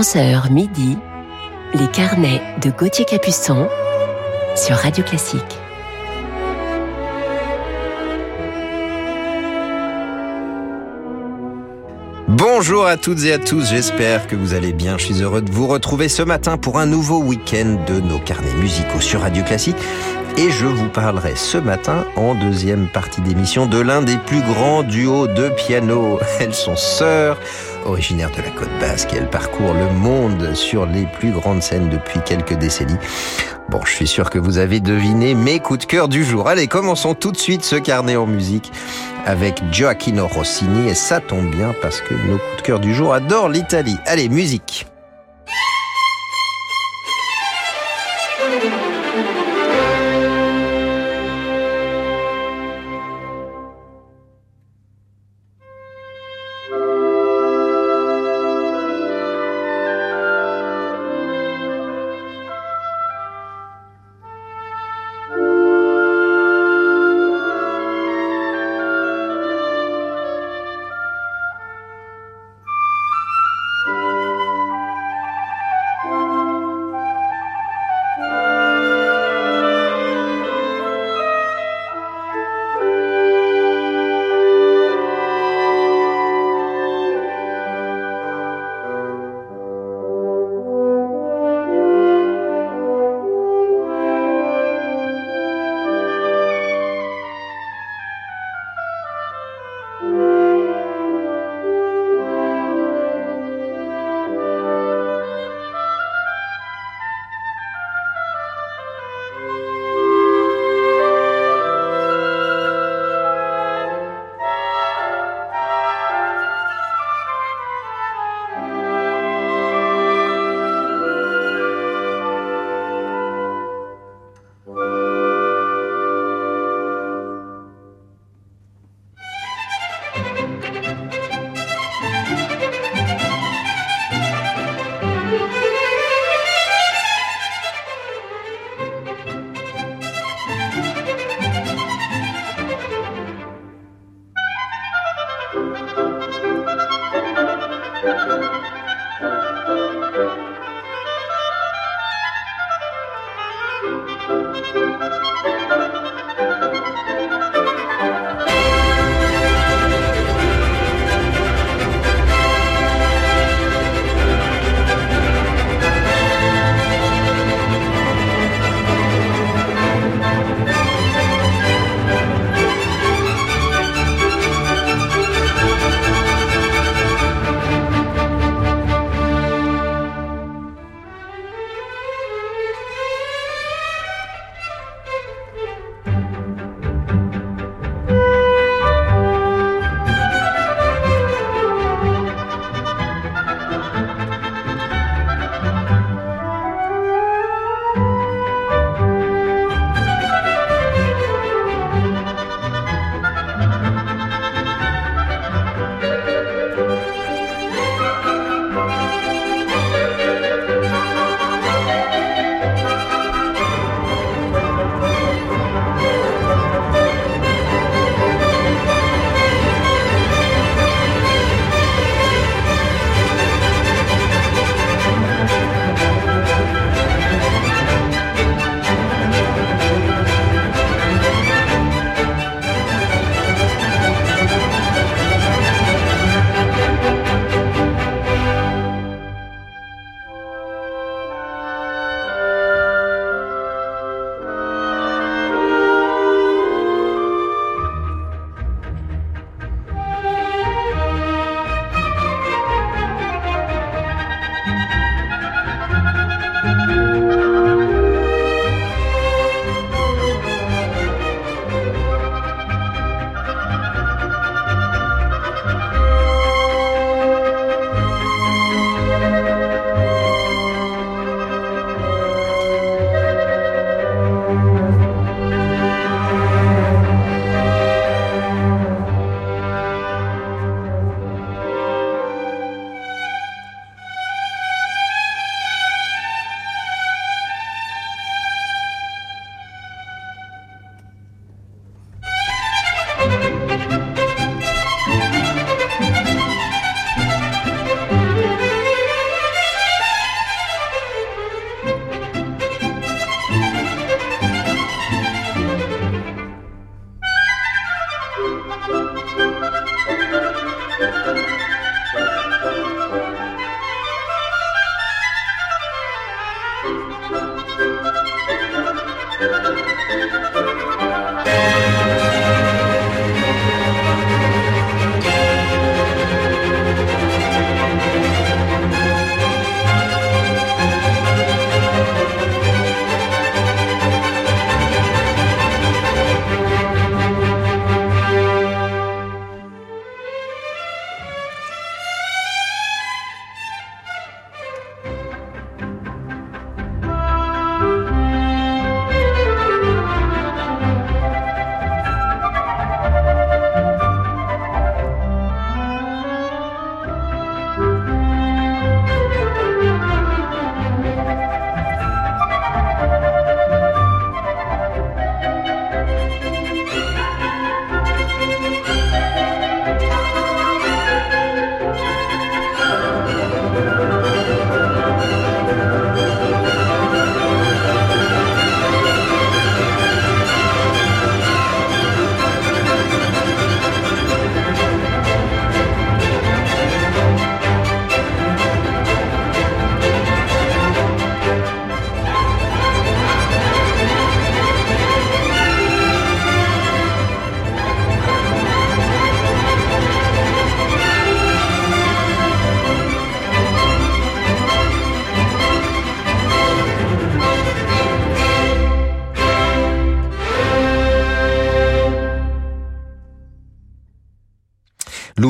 11h midi, les carnets de Gauthier Capuçon sur Radio Classique. Bonjour à toutes et à tous, j'espère que vous allez bien. Je suis heureux de vous retrouver ce matin pour un nouveau week-end de nos carnets musicaux sur Radio Classique. Et je vous parlerai ce matin, en deuxième partie d'émission, de l'un des plus grands duos de piano. Elles sont sœurs, originaires de la côte basque, et elles parcourent le monde sur les plus grandes scènes depuis quelques décennies. Bon, je suis sûr que vous avez deviné mes coups de cœur du jour. Allez, commençons tout de suite ce carnet en musique avec Gioacchino Rossini, et ça tombe bien parce que nos coups de cœur du jour adorent l'Italie. Allez, musique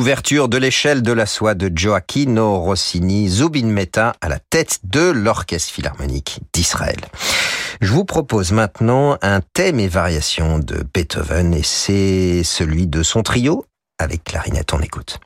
L'ouverture de l'échelle de la soie de Gioacchino Rossini, Zubin Mehta à la tête de l'Orchestre Philharmonique d'Israël. Je vous propose maintenant un thème et variation de Beethoven et c'est celui de son trio avec clarinette. On écoute.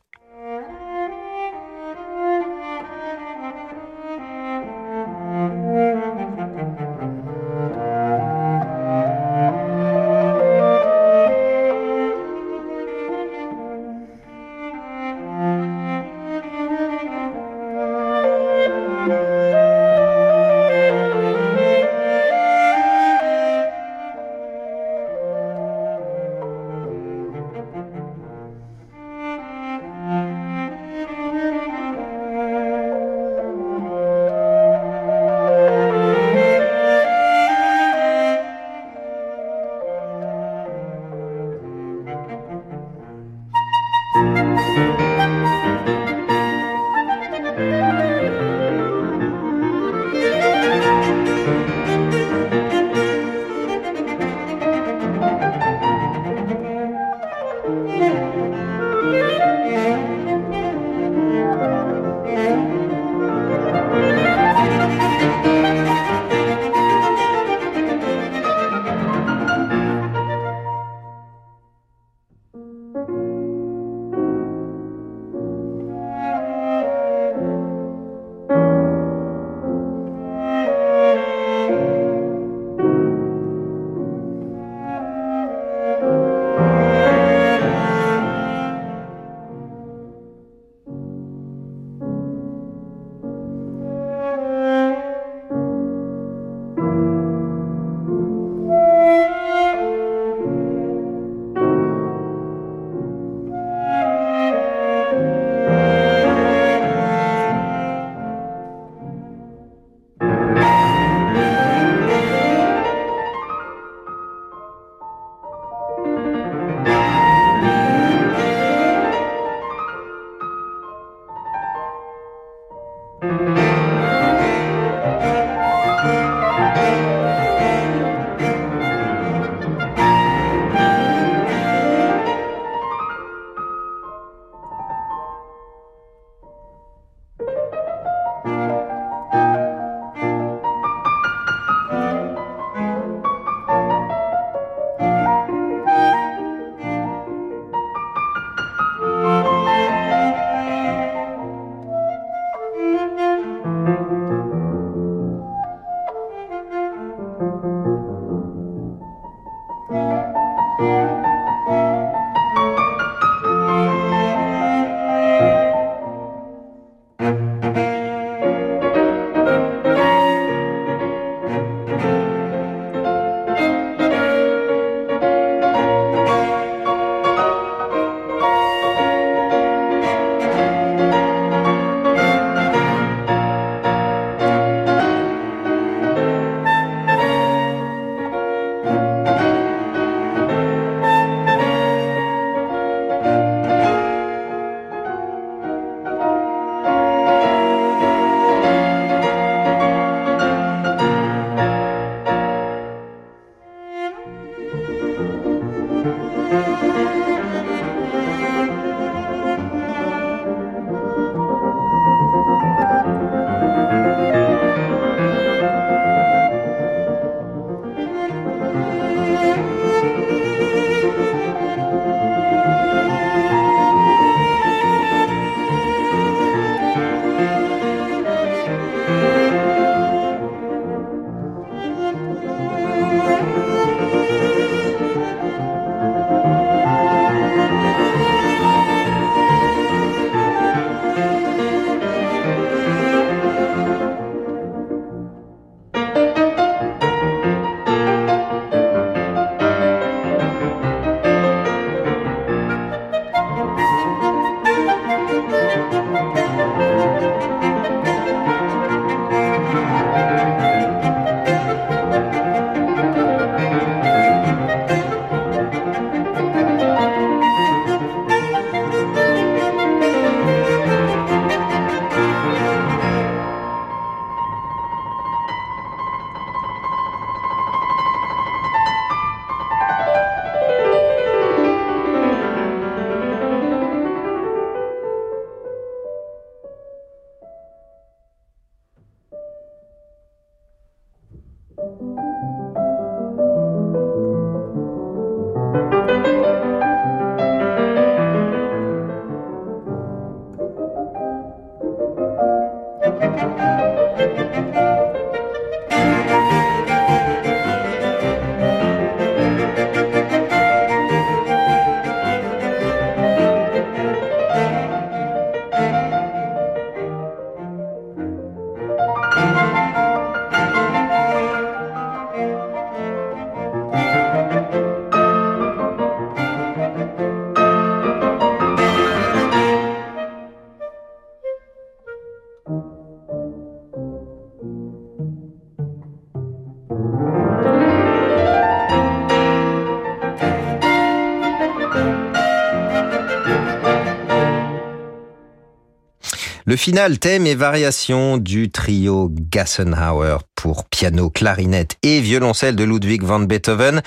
Le final, thème et variation du trio Gassenhauer pour piano, clarinette et violoncelle de Ludwig van Beethoven.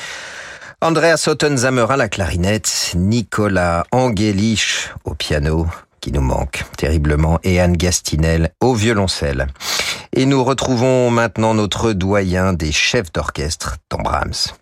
Andreas Ottenzammer à la clarinette, Nicolas Angelich au piano, qui nous manque terriblement, et Anne Gastinel au violoncelle. Et nous retrouvons maintenant notre doyen des chefs d'orchestre, Tom Brahms.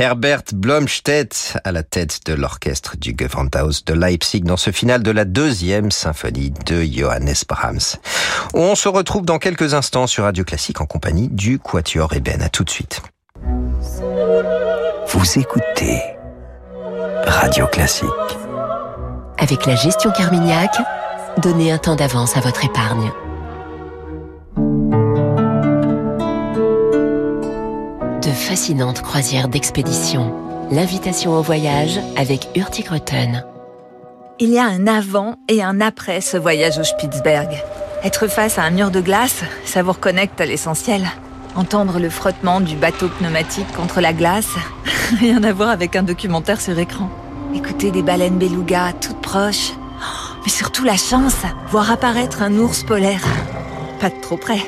Herbert Blomstedt à la tête de l'orchestre du Gewandhaus de Leipzig dans ce final de la deuxième symphonie de Johannes Brahms. On se retrouve dans quelques instants sur Radio Classique en compagnie du Quatuor Eben. À tout de suite. Vous écoutez Radio Classique. Avec la gestion Carmignac, donnez un temps d'avance à votre épargne. De fascinantes croisières d'expédition. L'invitation au voyage avec Hurtigruten. Il y a un avant et un après ce voyage au Spitzberg. Être face à un mur de glace, ça vous reconnecte à l'essentiel. Entendre le frottement du bateau pneumatique contre la glace, rien à voir avec un documentaire sur écran. Écouter des baleines beluga toutes proches, mais surtout la chance, voir apparaître un ours polaire. Pas de trop près,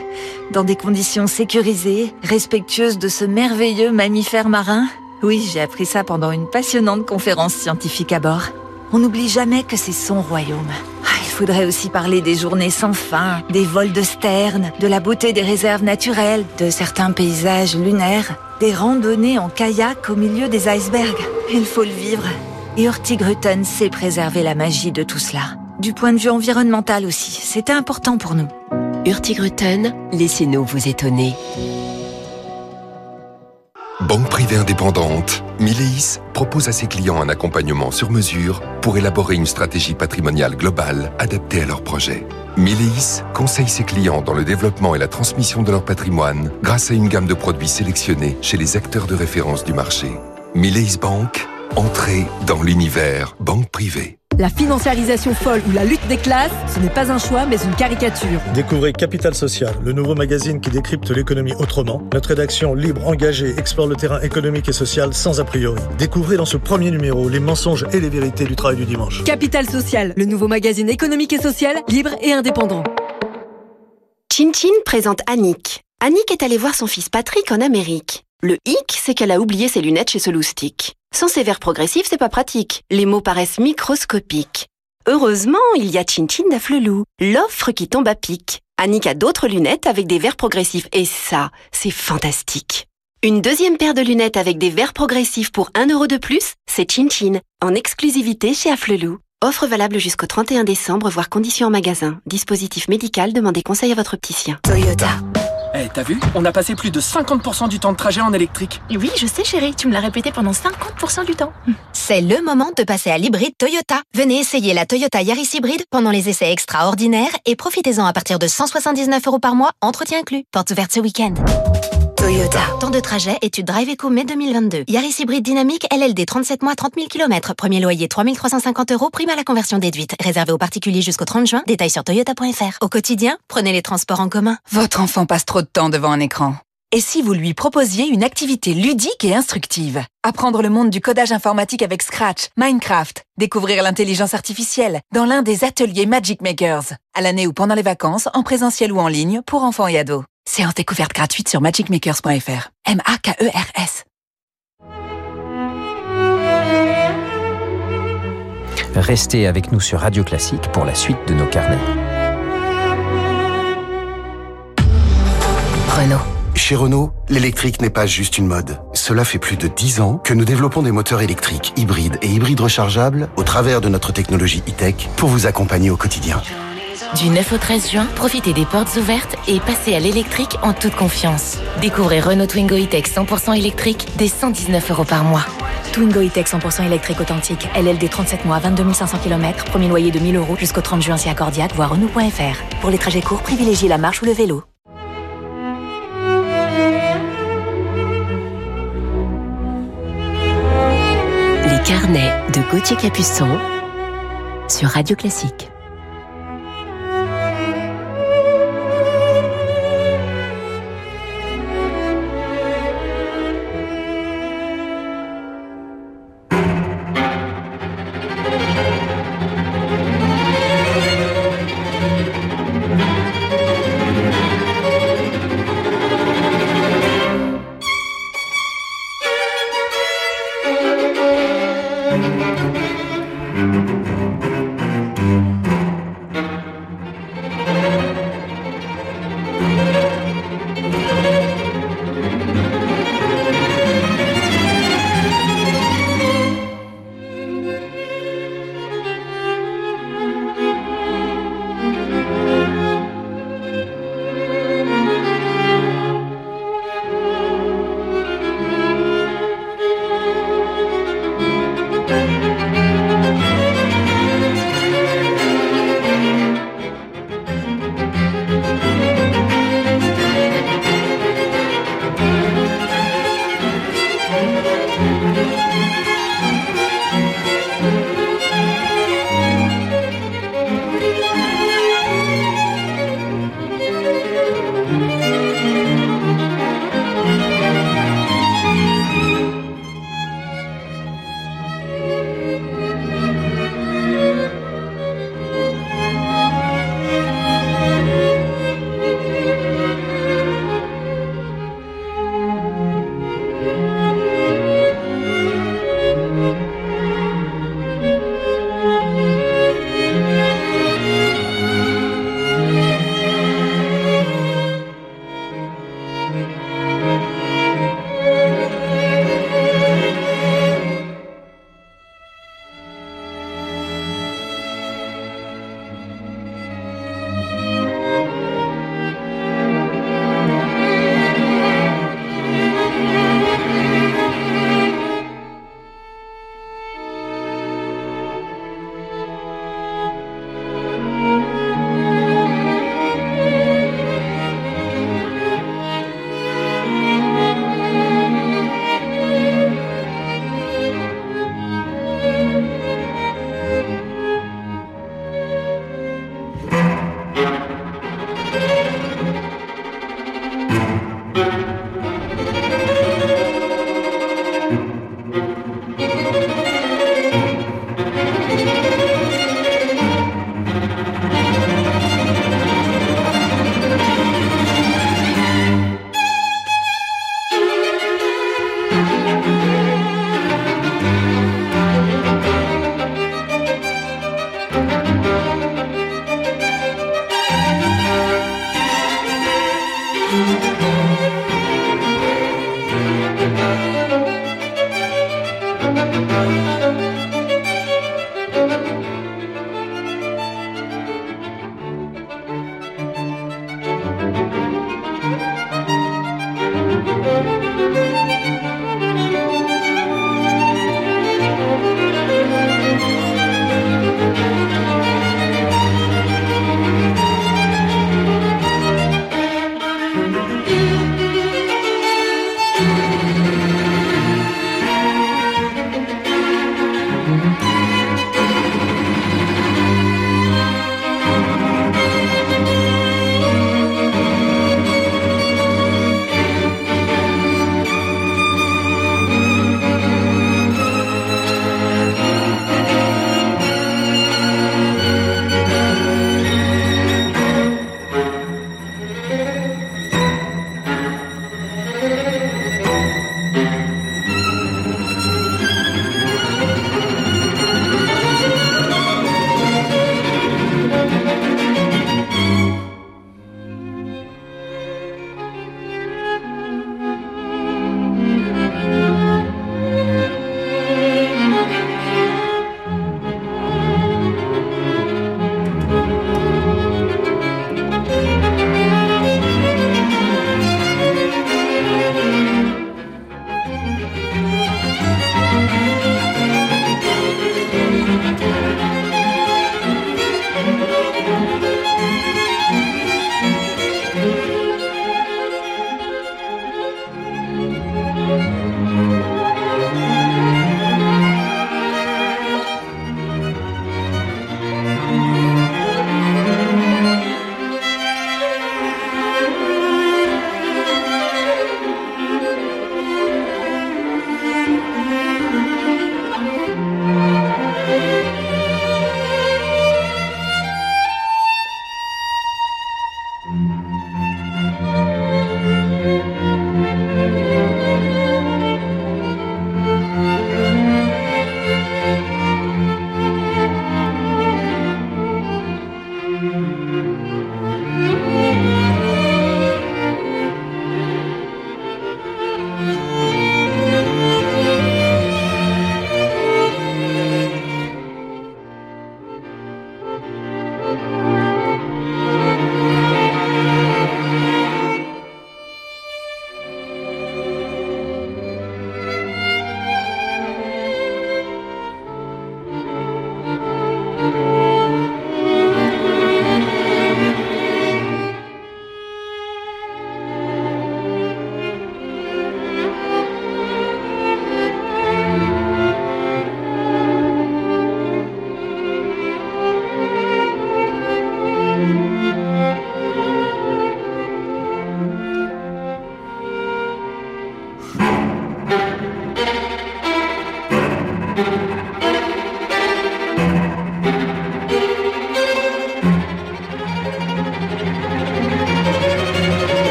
dans des conditions sécurisées, respectueuses de ce merveilleux mammifère marin? Oui, j'ai appris ça pendant une passionnante conférence scientifique à bord. On n'oublie jamais que c'est son royaume. Ah, il faudrait aussi parler des journées sans fin, des vols de sterne, de la beauté des réserves naturelles, de certains paysages lunaires, des randonnées en kayak au milieu des icebergs. Il faut le vivre. Et Hurtigruten sait préserver la magie de tout cela. Du point de vue environnemental aussi, c'était important pour nous. Hurtigruten, laissez-nous vous étonner. Banque privée indépendante, Mileis propose à ses clients un accompagnement sur mesure pour élaborer une stratégie patrimoniale globale adaptée à leurs projets. Mileis conseille ses clients dans le développement et la transmission de leur patrimoine grâce à une gamme de produits sélectionnés chez les acteurs de référence du marché. Mileis Bank, entrée dans l'univers banque privée. La financiarisation folle ou la lutte des classes, ce n'est pas un choix mais une caricature. Découvrez Capital Social, le nouveau magazine qui décrypte l'économie autrement. Notre rédaction libre, engagée, explore le terrain économique et social sans a priori. Découvrez dans ce premier numéro les mensonges et les vérités du travail du dimanche. Capital Social, le nouveau magazine économique et social, libre et indépendant. Chin Chin présente Annick. Annick est allée voir son fils Patrick en Amérique. Le hic, c'est qu'elle a oublié ses lunettes chez Soloustic. Sans ses verres progressifs, c'est pas pratique. Les mots paraissent microscopiques. Heureusement, il y a Chin Chin d'Afflelou, l'offre qui tombe à pic. Annick a d'autres lunettes avec des verres progressifs et ça, c'est fantastique. Une deuxième paire de lunettes avec des verres progressifs pour 1 euro de plus, c'est Chin Chin, en exclusivité chez Afflelou. Offre valable jusqu'au 31 décembre, voire conditions en magasin. Dispositif médical, demandez conseil à votre opticien. Toyota. Eh, t'as vu? On a passé plus de 50% du temps de trajet en électrique. Oui, je sais chérie, tu me l'as répété pendant 50% du temps. C'est le moment de passer à l'hybride Toyota. Venez essayer la Toyota Yaris hybride pendant les essais extraordinaires et profitez-en à partir de 179 euros par mois, entretien inclus. Porte ouverte ce week-end. Toyota. Temps de trajet, étude Drive Eco mai 2022. Yaris hybride dynamique, LLD 37 mois, 30 000 km. Premier loyer 3350 euros, prime à la conversion déduite. Réservé aux particuliers jusqu'au 30 juin. Détails sur toyota.fr. Au quotidien, prenez les transports en commun. Votre enfant passe trop de temps devant un écran. Et si vous lui proposiez une activité ludique et instructive? Apprendre le monde du codage informatique avec Scratch, Minecraft, découvrir l'intelligence artificielle dans l'un des ateliers Magic Makers, à l'année ou pendant les vacances, en présentiel ou en ligne, pour enfants et ados. Séance découverte gratuite sur magicmakers.fr. M-A-K-E-R-S. Restez avec nous sur Radio Classique pour la suite de nos carnets. Renault. Chez Renault, l'électrique n'est pas juste une mode. Cela fait plus de 10 ans que nous développons des moteurs électriques, hybrides et hybrides rechargeables au travers de notre technologie e-tech pour vous accompagner au quotidien. Du 9 au 13 juin, profitez des portes ouvertes et passez à l'électrique en toute confiance. Découvrez Renault Twingo E-Tech 100% électrique dès 119 euros par mois. Twingo E-Tech 100% électrique authentique, LLD 37 mois, 22 500 km, premier loyer de 1000 euros jusqu'au 30 juin si accordiaque, voire Renault.fr. Pour les trajets courts, privilégiez la marche ou le vélo. Les carnets de Gauthier Capuçon sur Radio Classique.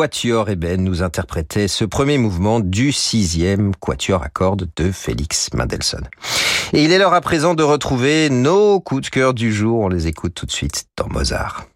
Quatuor Eben nous interprétait ce premier mouvement du sixième Quatuor à cordes de Félix Mendelssohn. Et il est l'heure à présent de retrouver nos coups de cœur du jour. On les écoute tout de suite dans Mozart.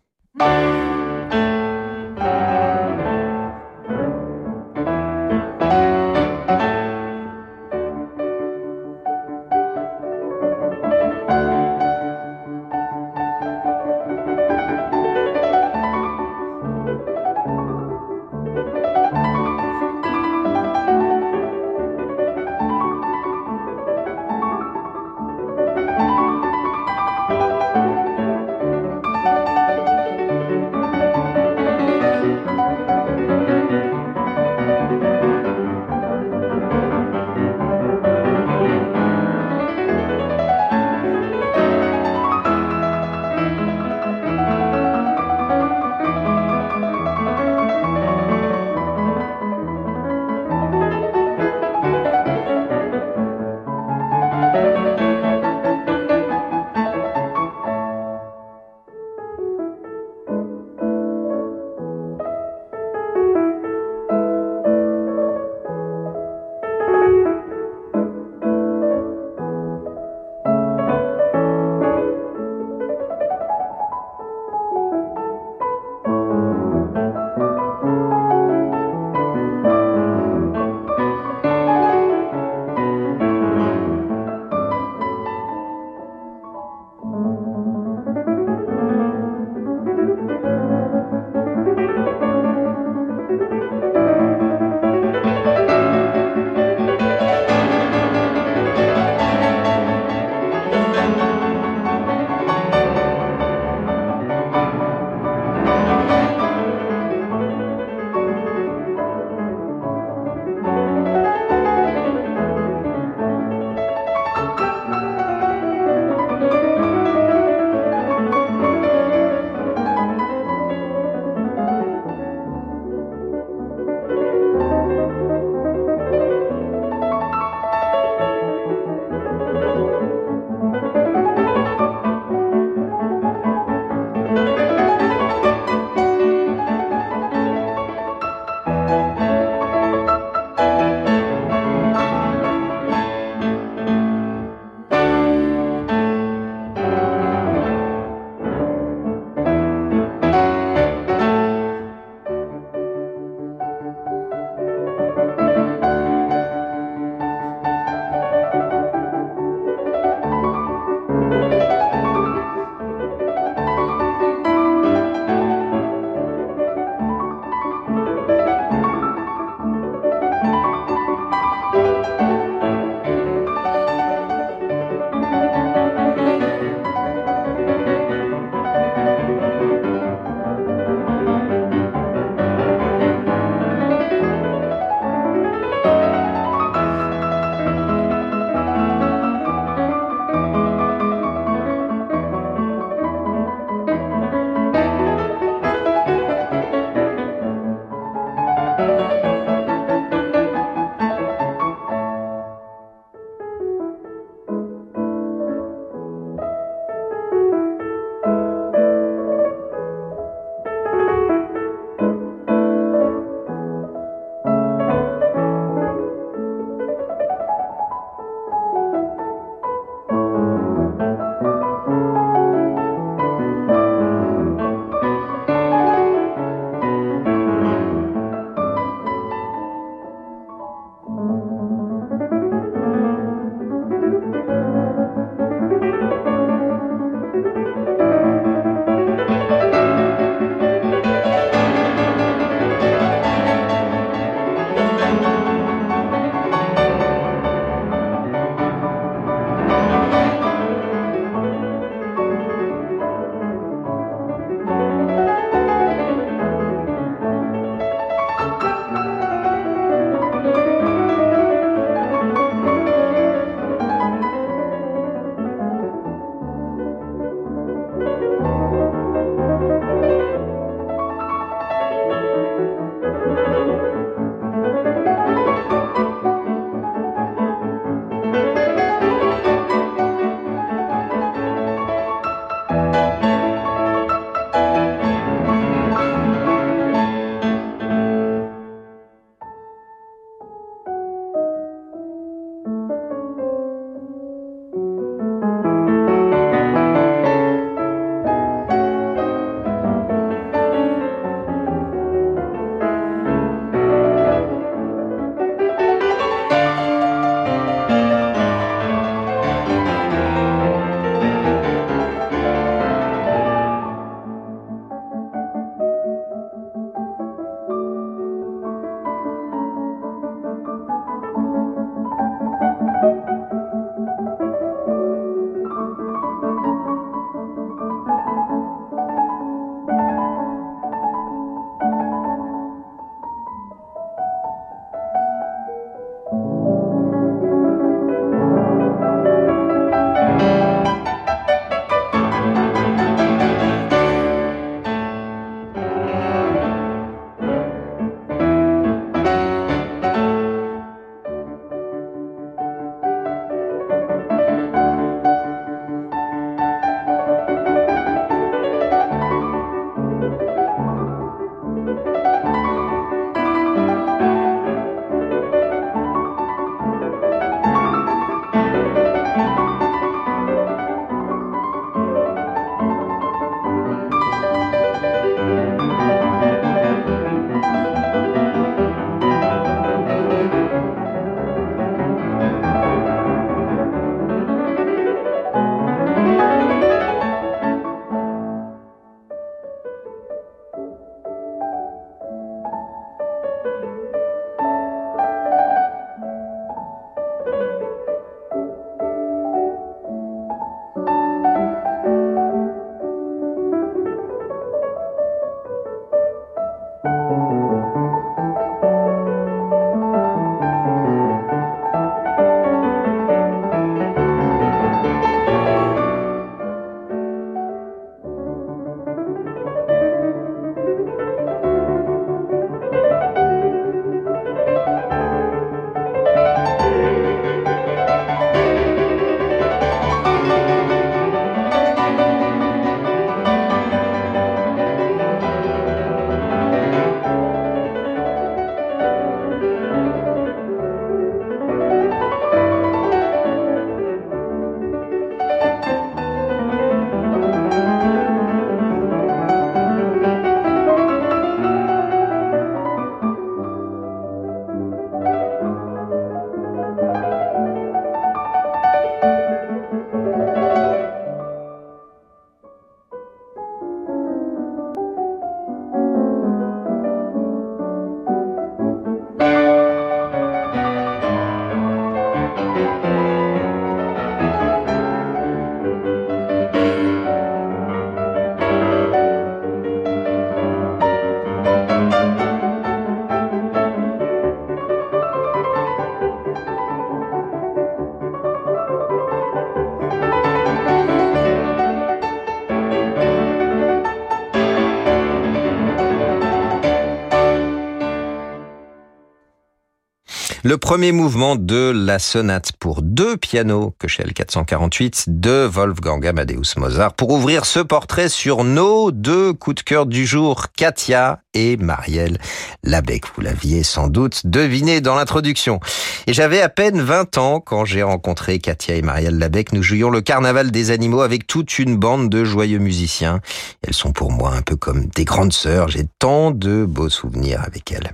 Le premier mouvement de la sonate pour deux pianos chez 448 de Wolfgang Amadeus Mozart pour ouvrir ce portrait sur nos deux coups de cœur du jour, Katia et Marielle Labec. Vous l'aviez sans doute deviné dans l'introduction. Et j'avais à peine 20 ans quand j'ai rencontré Katia et Marielle Labec. Nous jouions le carnaval des animaux avec toute une bande de joyeux musiciens. Elles sont pour moi un peu comme des grandes sœurs. J'ai tant de beaux souvenirs avec elles.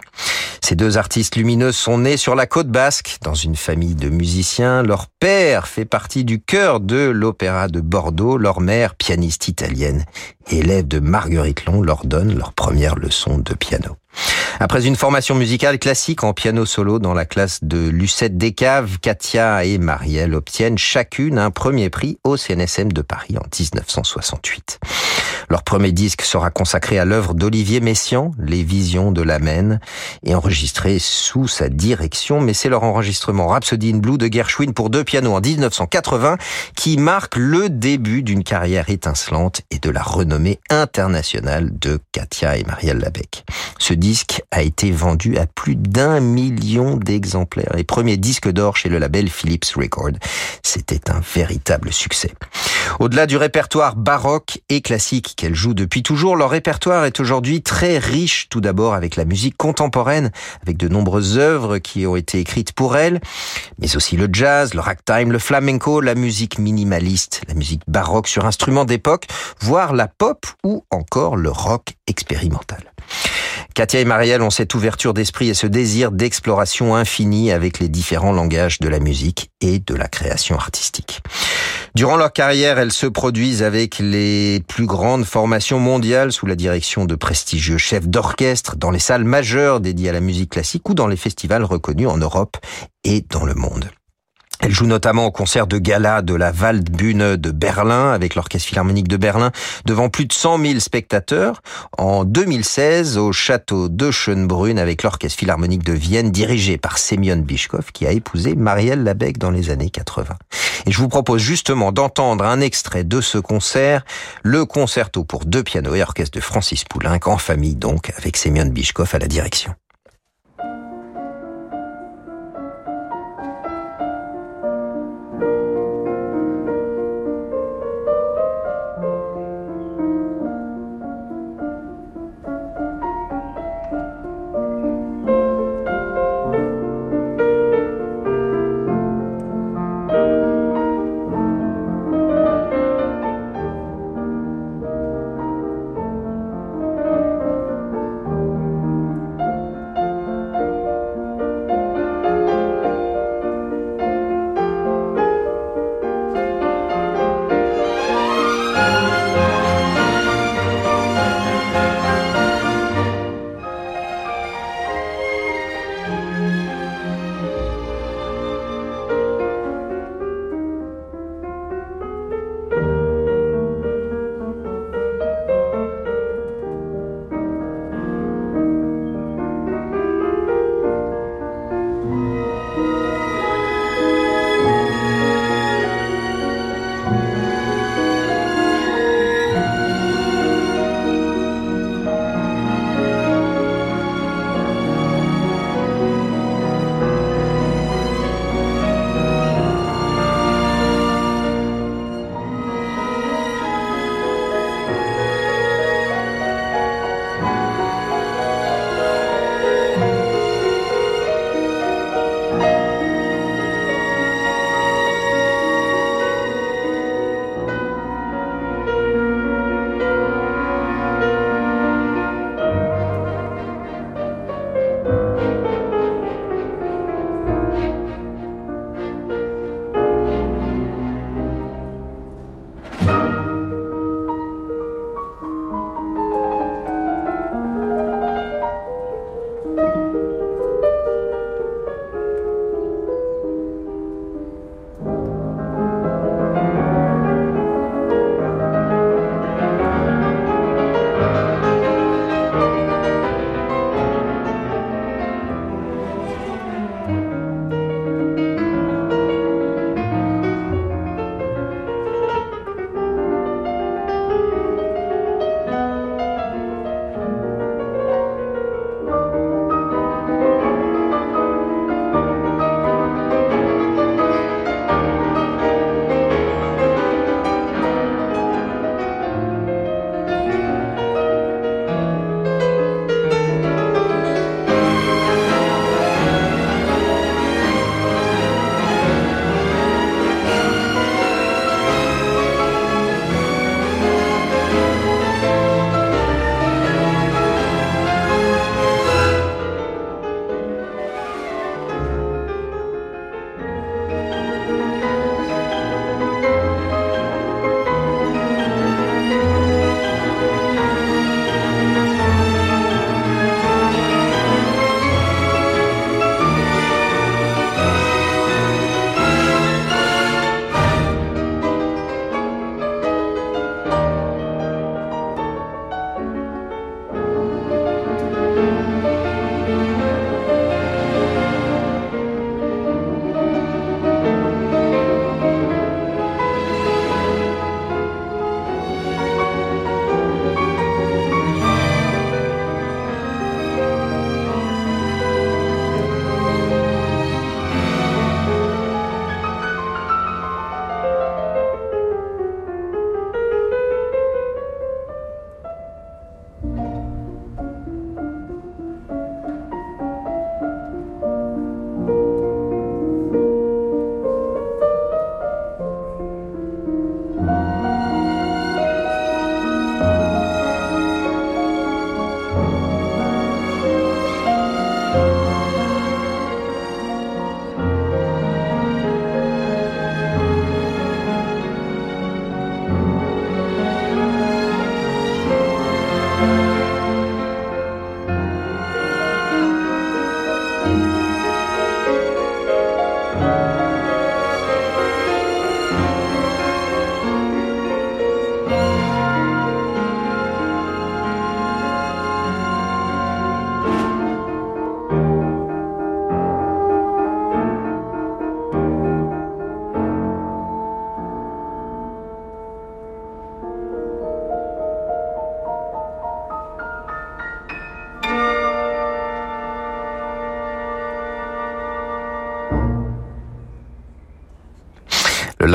Ces deux artistes lumineuses sont nés sur la côte basque, dans une famille de musiciens. Leur père fait partie du chœur de l'Opéra de Bordeaux. Leur mère, pianiste italienne, élève de Marguerite Long, leur donne leur première leçon de piano. Après une formation musicale classique en piano solo dans la classe de Lucette Descaves, Katia et Marielle obtiennent chacune un premier prix au CNSM de Paris en 1968. Leur premier disque sera consacré à l'œuvre d'Olivier Messiaen, Les Visions de l'Amen, et enregistré sous sa direction, mais c'est leur enregistrement Rhapsody in Blue de Gershwin pour deux pianos en 1980 qui marque le début d'une carrière étincelante et de la renommée internationale de Katia et Marielle Labec. Disque a été vendu à plus d'un million d'exemplaires et premier disque d'or chez le label Philips Record. C'était un véritable succès. Au-delà du répertoire baroque et classique qu'elle joue depuis toujours, leur répertoire est aujourd'hui très riche tout d'abord avec la musique contemporaine, avec de nombreuses œuvres qui ont été écrites pour elle, mais aussi le jazz, le ragtime, le flamenco, la musique minimaliste, la musique baroque sur instruments d'époque, voire la pop ou encore le rock expérimental. Katia et Marielle ont cette ouverture d'esprit et ce désir d'exploration infinie avec les différents langages de la musique et de la création artistique. Durant leur carrière, elles se produisent avec les plus grandes formations mondiales sous la direction de prestigieux chefs d'orchestre dans les salles majeures dédiées à la musique classique ou dans les festivals reconnus en Europe et dans le monde. Elle joue notamment au concert de gala de la Waldbühne de Berlin avec l'Orchestre Philharmonique de Berlin devant plus de 100 000 spectateurs. En 2016, au château de Schönbrunn avec l'Orchestre Philharmonique de Vienne dirigé par Semyon Bishkov qui a épousé Marielle Labec dans les années 80. Et je vous propose justement d'entendre un extrait de ce concert, le concerto pour deux pianos et orchestre de Francis Poulenc en famille donc avec Semyon Bishkov à la direction.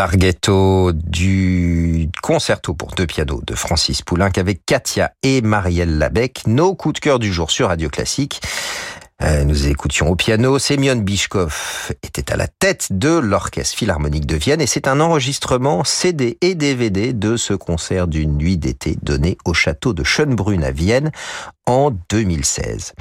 Larghetto du concerto pour deux pianos de Francis Poulenc avec Katia et Marielle Labec, nos coups de cœur du jour sur Radio Classique. Euh, nous écoutions au piano, Semyon Bishkov était à la tête de l'Orchestre Philharmonique de Vienne et c'est un enregistrement CD et DVD de ce concert d'une nuit d'été donné au château de Schönbrunn à Vienne en 2016.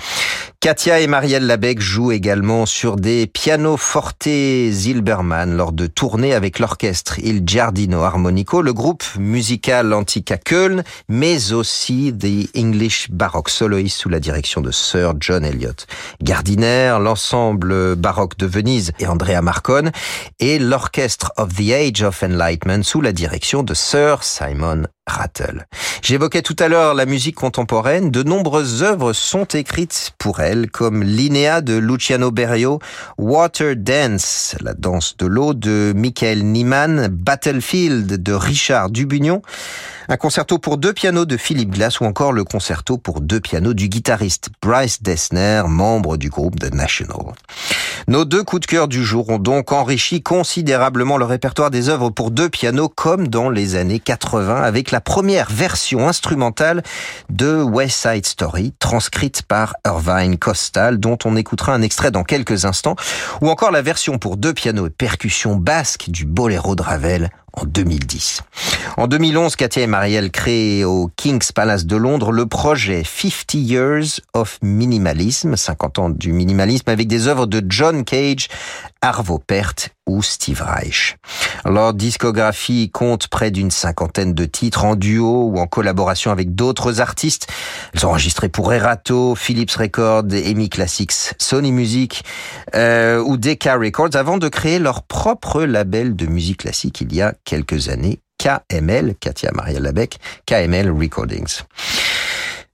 Katia et Marielle Labec jouent également sur des pianos forte Zilberman lors de tournées avec l'orchestre Il Giardino Armonico, le groupe musical antique à Köln, mais aussi The English Baroque Soloist sous la direction de Sir John Eliot Gardiner, l'ensemble baroque de Venise et Andrea Marcone, et l'orchestre of the Age of Enlightenment sous la direction de Sir Simon Rattle. J'évoquais tout à l'heure la musique contemporaine. De nombreuses œuvres sont écrites pour elle, comme Linéa de Luciano Berio, Water Dance, la danse de l'eau de Michael Niemann, Battlefield de Richard Dubugnon, un concerto pour deux pianos de Philippe Glass ou encore le concerto pour deux pianos du guitariste Bryce Dessner, membre du groupe The National. Nos deux coups de cœur du jour ont donc enrichi considérablement le répertoire des œuvres pour deux pianos comme dans les années 80 avec la première version instrumentale de West Side Story transcrite par Irvine Costal dont on écoutera un extrait dans quelques instants ou encore la version pour deux pianos et percussions basques du Boléro de Ravel en 2010. En 2011, Katia et Marielle créent au King's Palace de Londres le projet 50 Years of Minimalism, 50 ans du minimalisme, avec des œuvres de John Cage, Arvo Pärt ou Steve Reich. Leur discographie compte près d'une cinquantaine de titres en duo ou en collaboration avec d'autres artistes. Ils ont enregistré pour Erato, Philips Records, EMI Classics, Sony Music euh, ou Decca Records avant de créer leur propre label de musique classique il y a quelques années, KML, Katia Maria Labec, KML Recordings.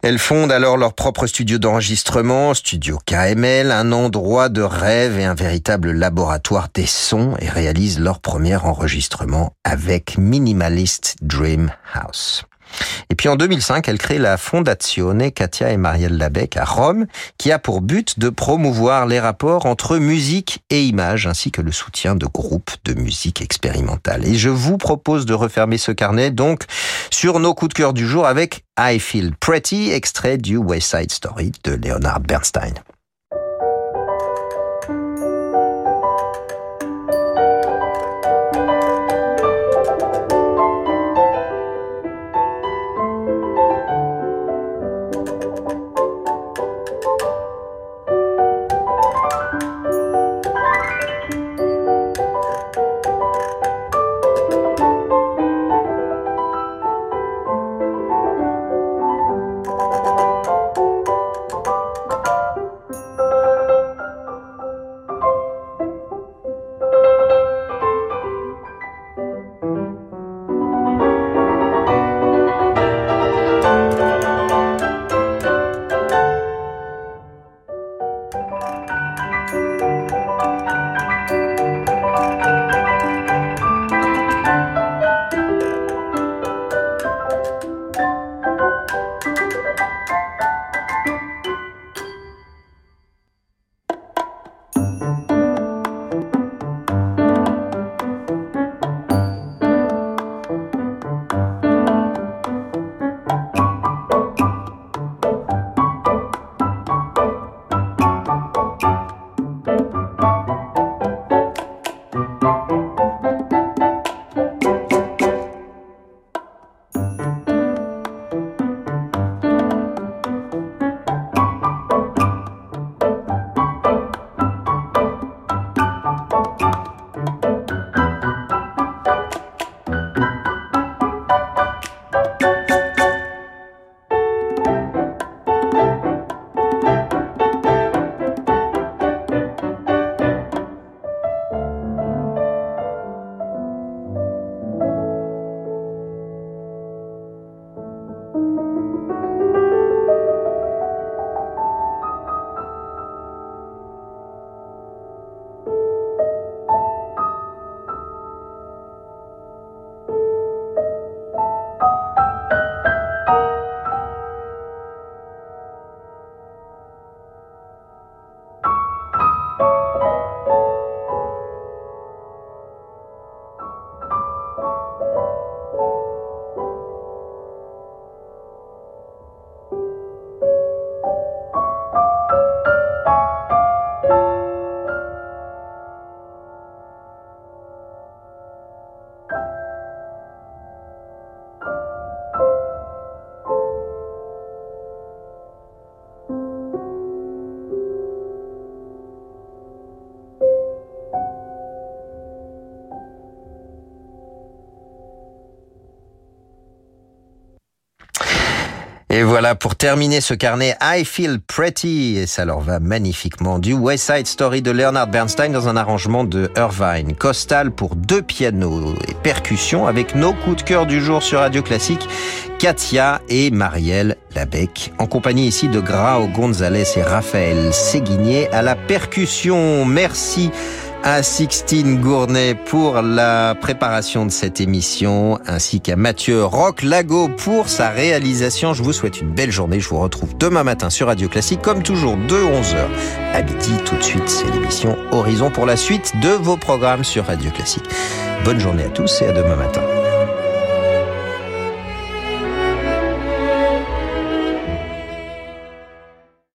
Elles fondent alors leur propre studio d'enregistrement, Studio KML, un endroit de rêve et un véritable laboratoire des sons et réalisent leur premier enregistrement avec Minimalist Dream House. Et puis en 2005, elle crée la Fondazione Katia et Marielle Labec à Rome, qui a pour but de promouvoir les rapports entre musique et image, ainsi que le soutien de groupes de musique expérimentale. Et je vous propose de refermer ce carnet donc sur nos coups de cœur du jour avec I Feel Pretty, extrait du West Side Story de Leonard Bernstein. Voilà pour terminer ce carnet I Feel Pretty. Et ça leur va magnifiquement. Du West Side Story de Leonard Bernstein dans un arrangement de Irvine. Costal pour deux pianos et percussions avec nos coups de cœur du jour sur Radio Classique. Katia et Marielle Labec en compagnie ici de Grao Gonzalez et Raphaël Séguinier à la percussion. Merci à Sixtine Gournay pour la préparation de cette émission, ainsi qu'à Mathieu Roch-Lago pour sa réalisation. Je vous souhaite une belle journée. Je vous retrouve demain matin sur Radio Classique, comme toujours, de 11h à midi. Tout de suite, c'est l'émission Horizon pour la suite de vos programmes sur Radio Classique. Bonne journée à tous et à demain matin.